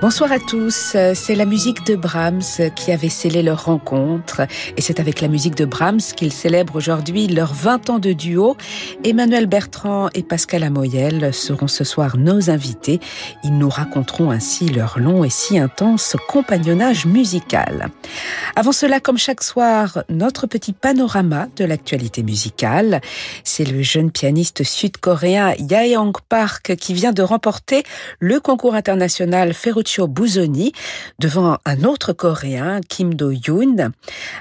Bonsoir à tous, c'est la musique de Brahms qui avait scellé leur rencontre et c'est avec la musique de Brahms qu'ils célèbrent aujourd'hui leurs 20 ans de duo. Emmanuel Bertrand et Pascal Amoyel seront ce soir nos invités. Ils nous raconteront ainsi leur long et si intense compagnonnage musical. Avant cela, comme chaque soir, notre petit panorama de l'actualité musicale. C'est le jeune pianiste sud-coréen Yaeong Park qui vient de remporter le concours international Ferruccio Bouzoni devant un autre Coréen, Kim Do-yoon.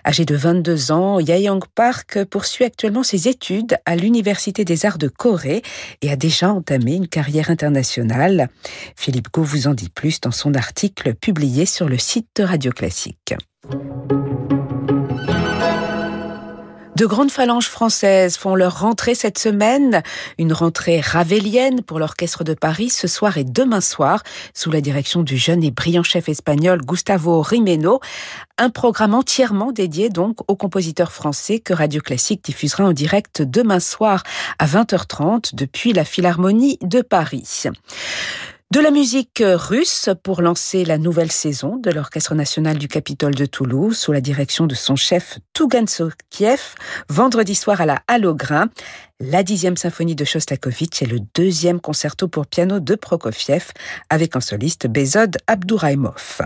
Âgé de 22 ans, Yaeyong Park poursuit actuellement ses études à l'Université des Arts de Corée et a déjà entamé une carrière internationale. Philippe Gau vous en dit plus dans son article publié sur le site de Radio Classique. De grandes phalanges françaises font leur rentrée cette semaine, une rentrée ravélienne pour l'Orchestre de Paris ce soir et demain soir, sous la direction du jeune et brillant chef espagnol Gustavo Rimeno. Un programme entièrement dédié donc aux compositeurs français que Radio Classique diffusera en direct demain soir à 20h30 depuis la Philharmonie de Paris. De la musique russe pour lancer la nouvelle saison de l'Orchestre national du Capitole de Toulouse sous la direction de son chef Tougan Sokiev, vendredi soir à la Halograin la dixième symphonie de Shostakovich et le deuxième concerto pour piano de Prokofiev avec un soliste Bezod Abdouraimov.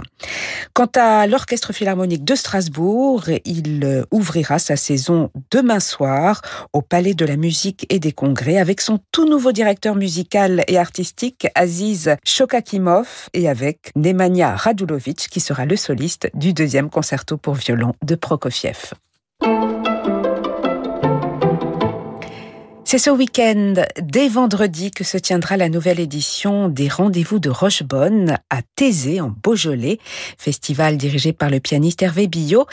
Quant à l'Orchestre Philharmonique de Strasbourg, il ouvrira sa saison demain soir au Palais de la Musique et des Congrès avec son tout nouveau directeur musical et artistique Aziz Shokakimov et avec Nemanja Radulovic qui sera le soliste du deuxième concerto pour violon de Prokofiev. C'est ce week-end, dès vendredi, que se tiendra la nouvelle édition des Rendez-vous de Rochebonne à Thésée, en Beaujolais, festival dirigé par le pianiste Hervé Billot,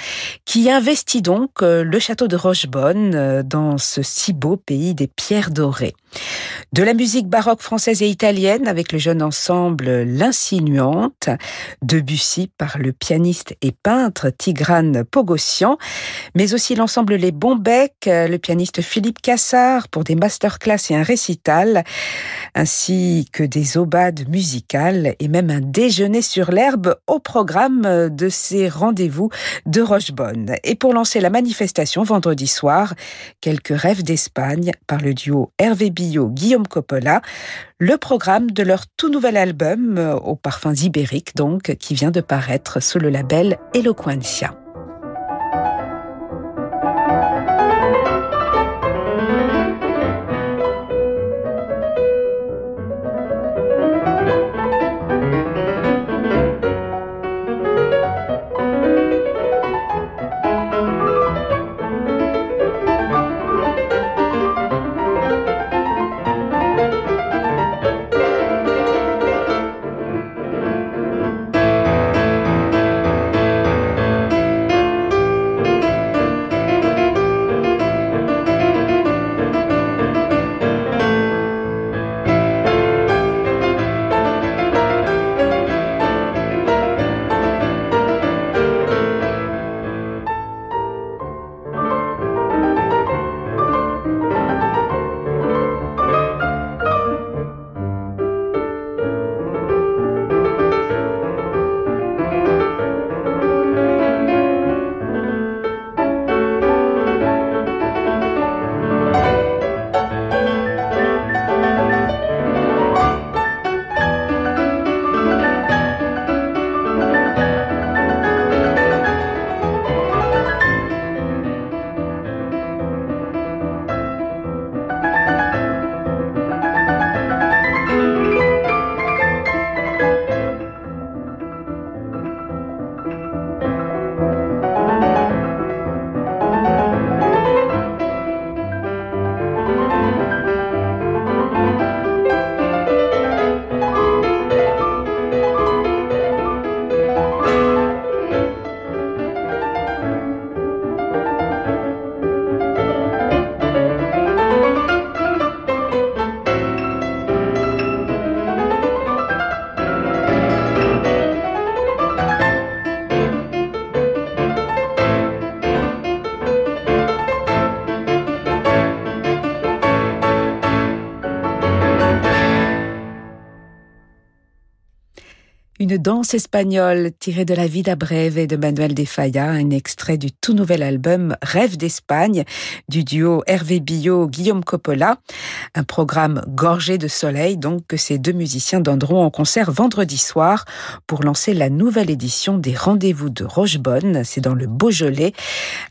qui investit donc euh, le château de Rochebonne euh, dans ce si beau pays des pierres dorées. De la musique baroque française et italienne avec le jeune ensemble L'Insinuante, Debussy par le pianiste et peintre Tigrane Pogossian, mais aussi l'ensemble Les Bombecs, le pianiste Philippe Cassard pour des masterclass et un récital, ainsi que des aubades musicales et même un déjeuner sur l'herbe au programme de ces rendez-vous de Rochebonne. Et pour lancer la manifestation vendredi soir, quelques rêves d'Espagne par le duo Hervé Guillaume Coppola, le programme de leur tout nouvel album euh, aux parfums ibériques donc, qui vient de paraître sous le label Eloquencia. Danse espagnole tirée de la Vida Breve de Manuel de Falla, un extrait du tout nouvel album Rêve d'Espagne du duo Hervé Billot Guillaume Coppola, un programme gorgé de soleil donc que ces deux musiciens donneront en concert vendredi soir pour lancer la nouvelle édition des Rendez-vous de Rochebonne, c'est dans le Beaujolais,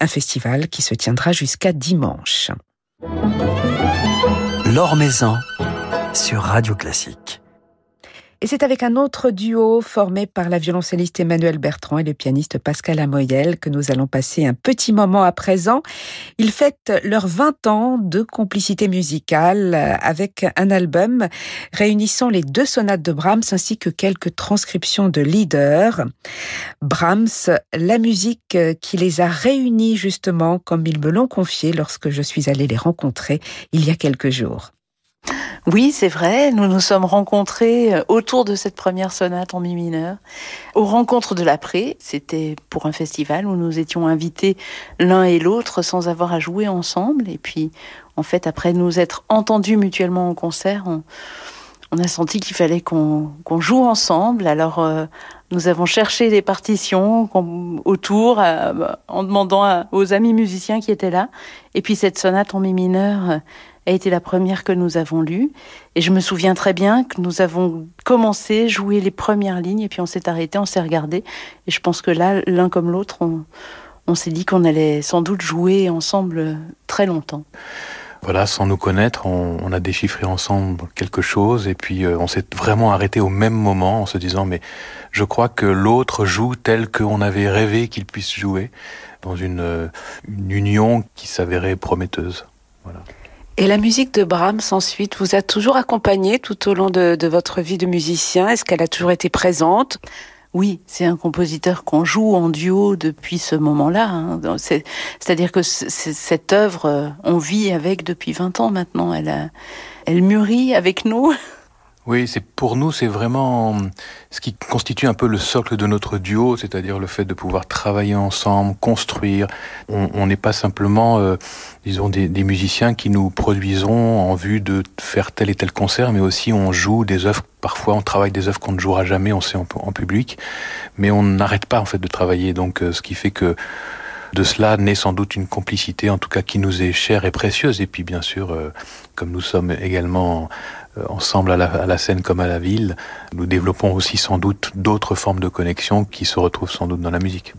un festival qui se tiendra jusqu'à dimanche. L'Or Maison sur Radio Classique. Et c'est avec un autre duo formé par la violoncelliste Emmanuel Bertrand et le pianiste Pascal Amoyel que nous allons passer un petit moment à présent. Ils fêtent leurs 20 ans de complicité musicale avec un album réunissant les deux sonates de Brahms ainsi que quelques transcriptions de leaders. Brahms, la musique qui les a réunis justement comme ils me l'ont confié lorsque je suis allée les rencontrer il y a quelques jours. Oui, c'est vrai. Nous nous sommes rencontrés euh, autour de cette première sonate en mi mineur, aux rencontres de l'après. C'était pour un festival où nous étions invités l'un et l'autre sans avoir à jouer ensemble. Et puis, en fait, après nous être entendus mutuellement en concert, on, a senti qu'il fallait qu'on joue ensemble. Alors, euh, nous avons cherché des partitions autour euh, en demandant aux amis musiciens qui étaient là. Et puis cette sonate en mi mineur a été la première que nous avons lue. Et je me souviens très bien que nous avons commencé, jouer les premières lignes, et puis on s'est arrêté, on s'est regardé. Et je pense que là, l'un comme l'autre, on, on s'est dit qu'on allait sans doute jouer ensemble très longtemps. Voilà, sans nous connaître, on, a déchiffré ensemble quelque chose et puis euh, on s'est vraiment arrêté au même moment en se disant mais je crois que l'autre joue tel qu'on avait rêvé qu'il puisse jouer dans une, euh, union qui s'avérait prometteuse. Voilà. Et la musique de Brahms ensuite vous a toujours accompagné tout au long de, votre vie de musicien? Est-ce qu'elle a toujours été présente? Oui, c'est un compositeur qu'on joue en duo depuis ce moment-là. Hein. C'est-à-dire que cette œuvre, euh, on vit avec depuis 20 ans maintenant. Elle, elle mûrit avec nous. Oui, c'est pour nous, c'est vraiment ce qui constitue un peu le socle de notre duo, c'est-à-dire le fait de pouvoir travailler ensemble, construire. On n'est pas simplement, euh, disons, des, musiciens qui nous produisons en vue de faire tel et tel concert, mais aussi on joue des œuvres. Parfois, on travaille des œuvres qu'on ne jouera jamais, on sait en, public, mais on n'arrête pas en fait de travailler. Donc, euh, ce qui fait que de cela naît sans doute une complicité, en tout cas qui nous est chère et précieuse. Et puis bien sûr, euh, comme nous sommes également ensemble à la, scène comme à la ville, nous développons aussi sans doute d'autres formes de connexion qui se retrouvent sans doute dans la musique.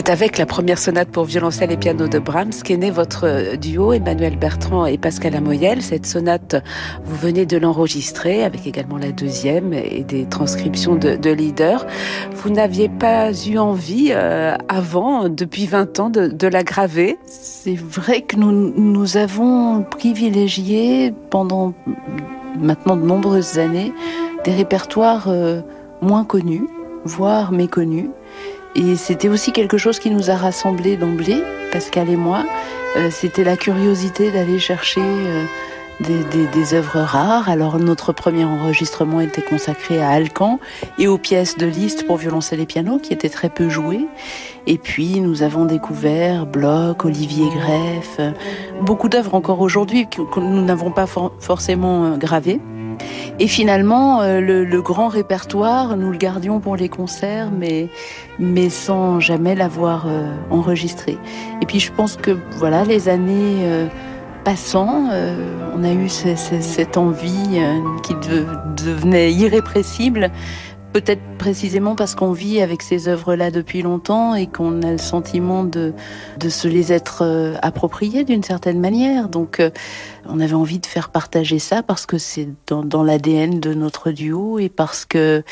C'est avec la première sonate pour violoncelle et piano de Brahms qu'est né votre duo, Emmanuel Bertrand et Pascal Amoyel. Cette sonate, vous venez de l'enregistrer avec également la deuxième et des transcriptions de, de leaders. Vous n'aviez pas eu envie euh, avant, depuis 20 ans, de, la graver? C'est vrai que nous, nous avons privilégié pendant maintenant de nombreuses années des répertoires euh, moins connus, voire méconnus. Et c'était aussi quelque chose qui nous a rassemblés d'emblée, Pascal et moi. Euh, c'était la curiosité d'aller chercher euh, des, des, des, œuvres rares. Alors notre premier enregistrement était consacré à Alcan et aux pièces de Liszt pour violoncelle et piano qui étaient très peu jouées. Et puis nous avons découvert Bloch, Olivier Greff, euh, beaucoup d'œuvres encore aujourd'hui que nous n'avons pas for forcément gravées. Et finalement, euh, le, grand répertoire, nous le gardions pour les concerts, mais, mais sans jamais l'avoir euh, enregistré. Et puis je pense que voilà, les années euh, passant, on a eu cette envie qui de, devenait irrépressible Peut-être précisément parce qu'on vit avec ces œuvres-là depuis longtemps et qu'on a le sentiment de, de se les être euh, appropriées d'une certaine manière. Donc, euh, on avait envie de faire partager ça parce que c'est dans, dans l'ADN de notre duo et parce que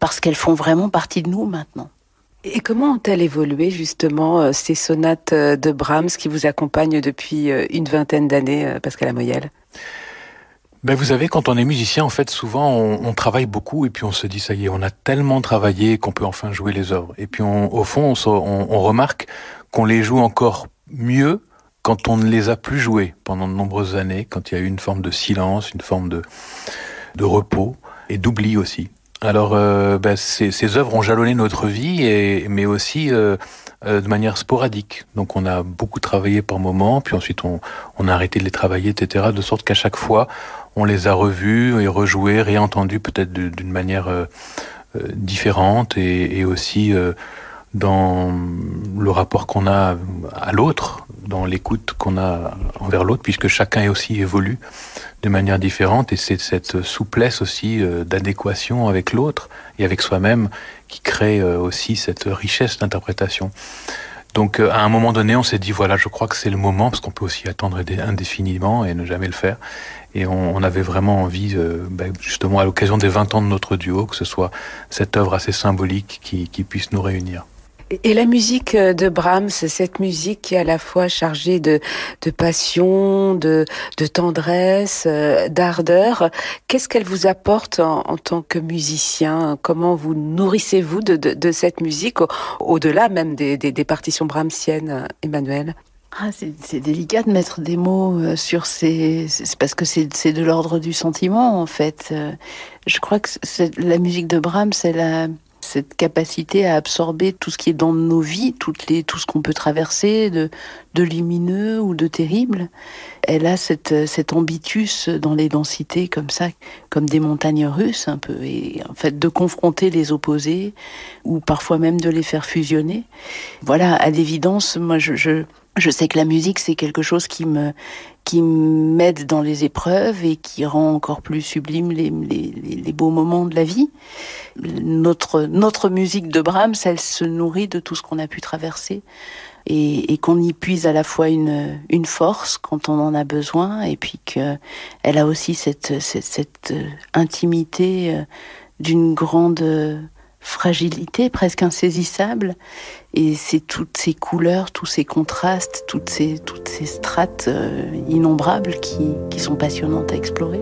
parce qu'elles font vraiment partie de nous maintenant. Et comment ont-elles évolué justement euh, ces sonates de Brahms qui vous accompagnent depuis une vingtaine d'années, Pascal Amoyel? Ben vous savez, quand on est musicien, en fait, souvent on, on, travaille beaucoup et puis on se dit ça y est, on a tellement travaillé qu'on peut enfin jouer les œuvres. Et puis on, au fond, on, on remarque qu'on les joue encore mieux quand on ne les a plus joués pendant de nombreuses années, quand il y a eu une forme de silence, une forme de, de repos et d'oubli aussi. Alors, euh, ben, ces, ces, œuvres ont jalonné notre vie, et, mais aussi euh, euh, de manière sporadique. Donc, on a beaucoup travaillé par moment, puis ensuite on, on a arrêté de les travailler, etc. De sorte qu'à chaque fois, on les a revus et rejoués, réentendus peut-être d'une manière euh, euh, différente et, aussi euh, dans le rapport qu'on a à l'autre, dans l'écoute qu'on a envers l'autre, puisque chacun aussi évolue de manière différente et c'est cette souplesse aussi d'adéquation avec l'autre et avec soi-même qui crée aussi cette richesse d'interprétation. Donc euh, à un moment donné, on s'est dit voilà, je crois que c'est le moment parce qu'on peut aussi attendre indéfiniment et ne jamais le faire. Et on, avait vraiment envie, euh, ben, justement à l'occasion des 20 ans de notre duo, que ce soit cette œuvre assez symbolique qui puisse nous réunir. Et la musique de Brahms, cette musique qui est à la fois chargée de, passion, de, tendresse, euh, d'ardeur, qu'est-ce qu'elle vous apporte en, tant que musicien? Comment vous nourrissez-vous de, cette musique, au-delà même des, partitions brahmsiennes, Emmanuel? Ah, c'est délicat de mettre des mots euh, sur ces... C'est parce que c'est de l'ordre du sentiment, en fait. Euh, je crois que la musique de Brahms, elle a cette capacité à absorber tout ce qui est dans nos vies, toutes les, tout ce qu'on peut traverser de, de lumineux ou de terrible. Elle a cette, cet ambitus dans les densités comme ça, comme des montagnes russes un peu, et en fait de confronter les opposés ou parfois même de les faire fusionner. Voilà, à l'évidence, moi je, je, je sais que la musique c'est quelque chose qui me qui m'aide dans les épreuves et qui rend encore plus sublime les, les, les, beaux moments de la vie. Notre, notre musique de Brahms, elle se nourrit de tout ce qu'on a pu traverser et, et qu'on y puise à la fois une, une force quand on en a besoin et puis qu'elle a aussi cette, cette, cette intimité d'une grande fragilité presque insaisissable et c'est toutes ces couleurs, tous ces contrastes, toutes ces, strates euh, innombrables qui sont passionnantes à explorer.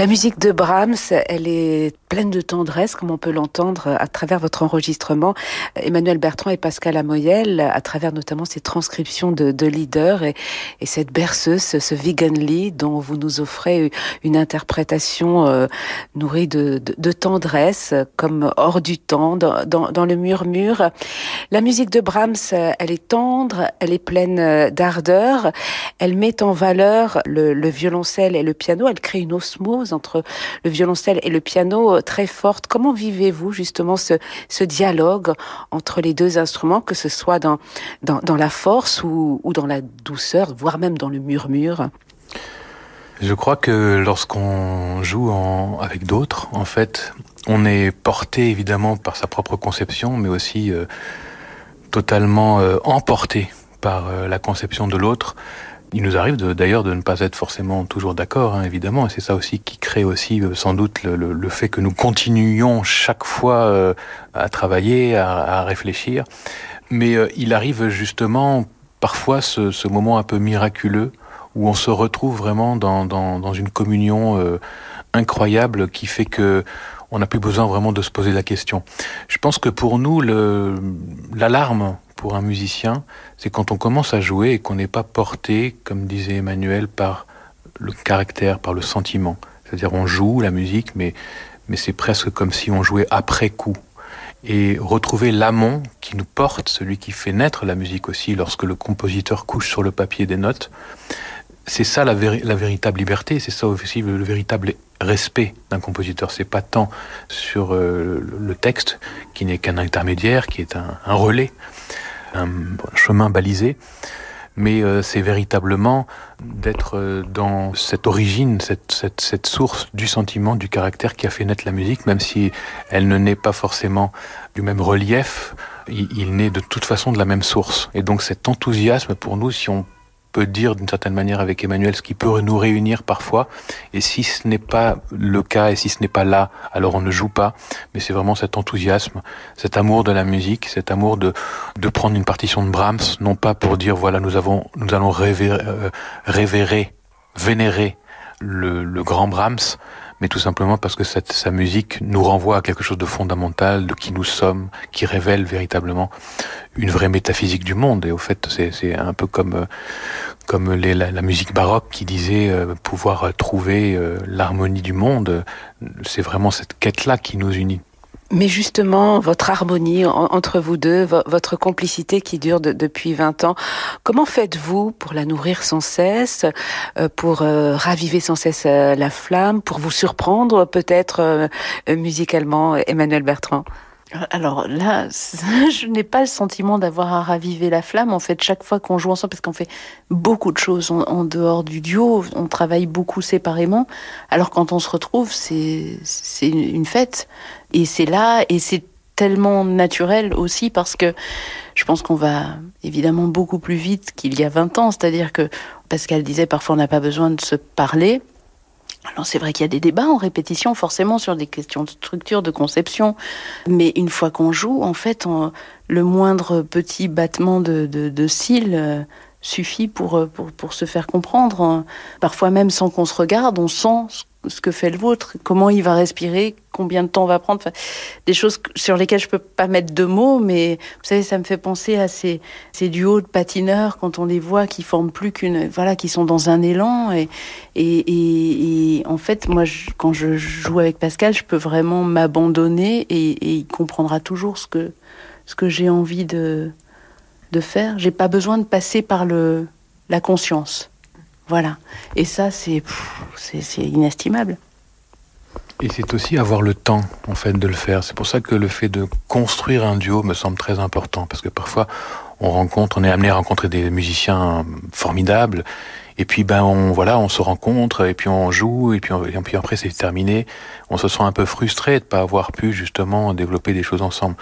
La musique de Brahms, elle est pleine de tendresse, comme on peut l'entendre à travers votre enregistrement. Emmanuel Bertrand et Pascal Amoyel, à travers notamment ces transcriptions de, de leaders et, et, cette berceuse, ce Vegan Lee, dont vous nous offrez une interprétation euh, nourrie de, de, de, tendresse, comme hors du temps, dans, dans, dans, le murmure. La musique de Brahms, elle est tendre, elle est pleine d'ardeur, elle met en valeur le, le violoncelle et le piano, elle crée une osmose entre le violoncelle et le piano très forte. Comment vivez-vous justement ce, dialogue entre les deux instruments, que ce soit dans, la force ou, dans la douceur, voire même dans le murmure? Je crois que lorsqu'on joue avec d'autres, en fait, on est porté évidemment par sa propre conception, mais aussi euh, totalement euh, emporté par euh, la conception de l'autre. Il nous arrive d'ailleurs de, ne pas être forcément toujours d'accord, hein, évidemment, et c'est ça aussi qui crée aussi euh, sans doute le, fait que nous continuions chaque fois euh, à travailler, à, réfléchir. Mais euh, il arrive justement parfois ce, moment un peu miraculeux où on se retrouve vraiment dans, une communion incroyable qui fait que on n'a plus besoin vraiment de se poser la question. Je pense que pour nous, l'alarme pour un musicien, c'est quand on commence à jouer et qu'on n'est pas porté, comme disait Emmanuel, par le caractère, par le sentiment. C'est-à-dire on joue la musique, mais, mais c'est presque comme si on jouait après coup. Et retrouver l'amont qui nous porte, celui qui fait naître la musique aussi, lorsque le compositeur couche sur le papier des notes, c'est ça la, la, véritable liberté, c'est ça aussi le, le véritable respect d'un compositeur. C'est pas tant sur euh, le texte, qui n'est qu'un intermédiaire, qui est un relais, un chemin balisé, mais euh, c'est véritablement d'être euh, dans cette origine, cette, source du sentiment, du caractère qui a fait naître la musique, même si elle ne naît pas forcément du même relief, il, il naît de toute façon de la même source. Et donc cet enthousiasme pour nous, si on peut dire d'une certaine manière avec Emmanuel ce qui peut nous réunir parfois. Et si ce n'est pas le cas et si ce n'est pas là, alors on ne joue pas. Mais c'est vraiment cet enthousiasme, cet amour de la musique, cet amour de, de prendre une partition de Brahms, non pas pour dire voilà nous avons nous allons révérer, euh, révérer vénérer le, le grand Brahms, mais tout simplement parce que sa musique nous renvoie à quelque chose de fondamental, de qui nous sommes, qui révèle véritablement une vraie métaphysique du monde. Et au fait, c'est un peu comme, la, la, musique baroque qui disait euh, pouvoir trouver euh, l'harmonie du monde. C'est vraiment cette quête-là qui nous unit. Mais justement, votre harmonie entre vous deux, votre complicité qui dure de, depuis 20 ans, comment faites-vous pour la nourrir sans cesse, euh, pour euh, raviver sans cesse euh, la flamme, pour vous surprendre peut-être musicalement, Emmanuel Bertrand? Alors là, je n'ai pas le sentiment d'avoir à raviver la flamme. En fait, chaque fois qu'on joue ensemble, parce qu'on fait beaucoup de choses en, dehors du duo, on travaille beaucoup séparément. Alors quand on se retrouve, c'est c'est une fête. Et c'est là, et c'est tellement naturel aussi parce que je pense qu'on va évidemment beaucoup plus vite qu'il y a 20 ans. C'est-à-dire que Pascal disait parfois on n'a pas besoin de se parler. Alors c'est vrai qu'il y a des débats en répétition forcément sur des questions de structure, de conception, mais une fois qu'on joue, en fait, le moindre petit battement de, de, de cils euh, suffit pour, pour, pour se faire comprendre. Parfois même sans qu'on se regarde, on sent ce que fait le vôtre, comment il va respirer, combien de temps va prendre, enfin, des choses sur lesquelles je peux pas mettre de mots, mais vous savez, ça me fait penser à ces, ces duos de patineurs quand on les voit qui forment plus qu'une, voilà, qui sont dans un élan et et, et, en fait, moi, quand je joue avec Pascal, je peux vraiment m'abandonner et, et, il comprendra toujours ce que ce que j'ai envie de de faire. J'ai pas besoin de passer par le la conscience. Voilà. Et ça, c'est inestimable. Et c'est aussi avoir le temps, en fait, de le faire. C'est pour ça que le fait de construire un duo me semble très important, parce que parfois, on rencontre, on est amené à rencontrer des musiciens formidables, et puis ben on voilà, on se rencontre, et puis on joue, et puis, et puis après c'est terminé. On se sent un peu frustré de pas avoir pu justement développer des choses ensemble.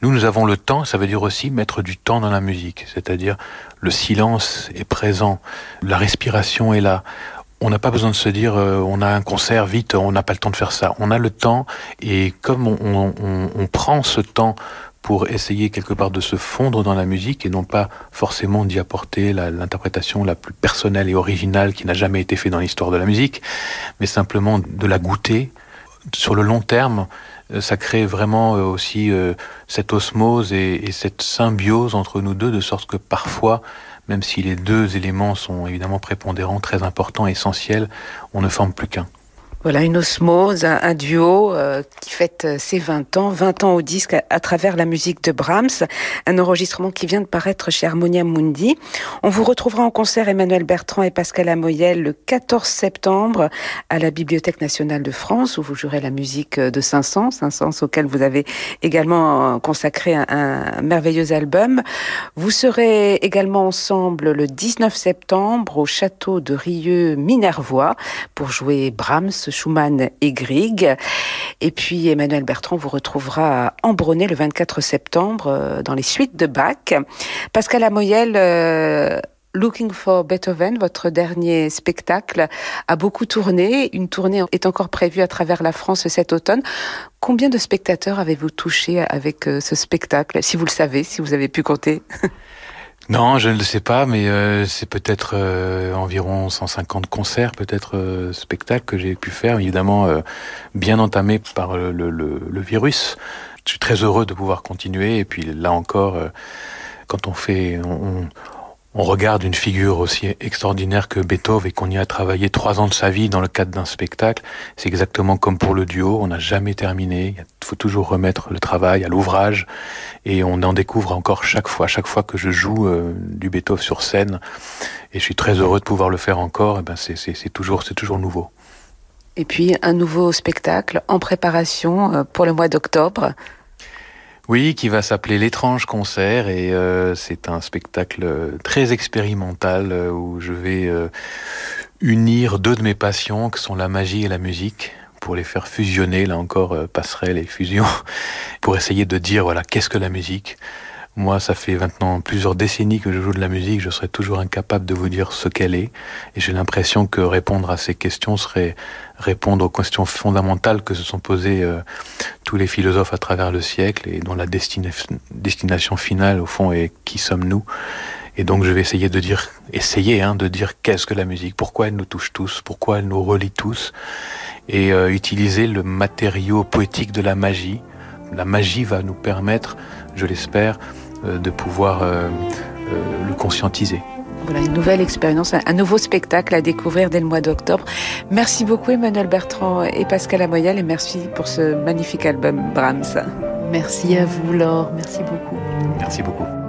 Nous, nous avons le temps. Ça veut dire aussi mettre du temps dans la musique, c'est-à-dire le silence est présent, la respiration est là. On n'a pas besoin de se dire euh, on a un concert vite, on n'a pas le temps de faire ça. On a le temps et comme on, prend ce temps pour essayer quelque part de se fondre dans la musique et non pas forcément d'y apporter l'interprétation la, plus personnelle et originale qui n'a jamais été faite dans l'histoire de la musique, mais simplement de la goûter. Sur le long terme, ça crée vraiment euh, aussi euh, cette osmose et, et cette symbiose entre nous deux, de sorte que parfois, même si les deux éléments sont évidemment prépondérants, très importants, essentiels, on ne forme plus qu'un. Voilà, une osmose, un, duo euh, qui fête euh, ses 20 ans, 20 ans au disque à, travers la musique de Brahms, un enregistrement qui vient de paraître chez Harmonia Mundi. On vous retrouvera en concert Emmanuel Bertrand et Pascal Amoyel le 14 septembre à la Bibliothèque nationale de France où vous jouerez la musique de Saint-Saëns, Saint-Saëns auquel vous avez également consacré un, merveilleux album. Vous serez également ensemble le 19 septembre au château de Rieux-Minervois pour jouer Brahms Schumann et Grieg. Et puis Emmanuel Bertrand vous retrouvera à Ambronay le 24 septembre euh, dans les suites de Bach. Pascal Amoyel, euh, Looking for Beethoven, votre dernier spectacle, a beaucoup tourné. Une tournée est encore prévue à travers la France cet automne. Combien de spectateurs avez-vous touché avec euh, ce spectacle? Si vous le savez, si vous avez pu compter Non, je ne le sais pas, mais euh, c'est peut-être euh, environ 150 concerts, peut-être euh, spectacles que j'ai pu faire, évidemment bien entamés par le, le, le, virus. Je suis très heureux de pouvoir continuer, et puis là encore, quand on fait, on, on regarde une figure aussi extraordinaire que Beethoven et qu'on y a travaillé trois ans de sa vie dans le cadre d'un spectacle, c'est exactement comme pour le duo, on n'a jamais terminé, il faut toujours remettre le travail à l'ouvrage. Et on en découvre encore chaque fois, chaque fois que je joue euh, du Beethoven sur scène. Et je suis très heureux de pouvoir le faire encore, et ben c'est toujours, c'est toujours nouveau. Et puis un nouveau spectacle en préparation euh, pour le mois d'octobre. Oui, qui va s'appeler L'étrange concert et euh, c'est un spectacle très expérimental euh, où je vais euh, unir deux de mes passions que sont la magie et la musique pour les faire fusionner, là encore passerelle et fusion, pour essayer de dire voilà qu'est-ce que la musique, moi, ça fait maintenant plusieurs décennies que je joue de la musique, je serais toujours incapable de vous dire ce qu'elle est. Et j'ai l'impression que répondre à ces questions serait répondre aux questions fondamentales que se sont posées euh, tous les philosophes à travers le siècle et dont la destination finale, au fond, est qui sommes-nous? Et donc je vais essayer de dire, essayer hein, de dire qu'est-ce que la musique, pourquoi elle nous touche tous, pourquoi elle nous relie tous, et euh, utiliser le matériau poétique de la magie. La magie va nous permettre, je l'espère, de pouvoir euh, euh, le conscientiser. Voilà, une nouvelle expérience, un nouveau spectacle à découvrir dès le mois d'octobre. Merci beaucoup Emmanuel Bertrand et Pascal Amoyal et merci pour ce magnifique album Brahms. Merci à vous Laure, merci beaucoup. Merci beaucoup.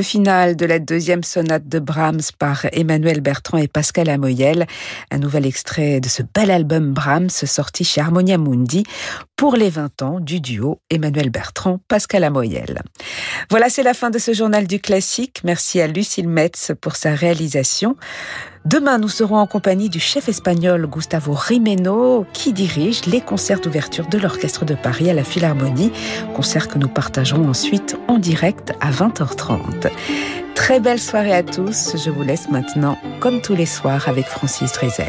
Le final de la deuxième sonate de Brahms par Emmanuel Bertrand et Pascal Amoyel, un nouvel extrait de ce bel album Brahms sorti chez Harmonia Mundi pour les 20 ans du duo Emmanuel Bertrand-Pascal Amoyel. Voilà, c'est la fin de ce journal du classique. Merci à Lucille Metz pour sa réalisation. Demain, nous serons en compagnie du chef espagnol Gustavo Rimeno, qui dirige les concerts d'ouverture de l'Orchestre de Paris à la Philharmonie, concert que nous partagerons ensuite en direct à 20h30. Très belle soirée à tous. Je vous laisse maintenant, comme tous les soirs, avec Francis Drezel.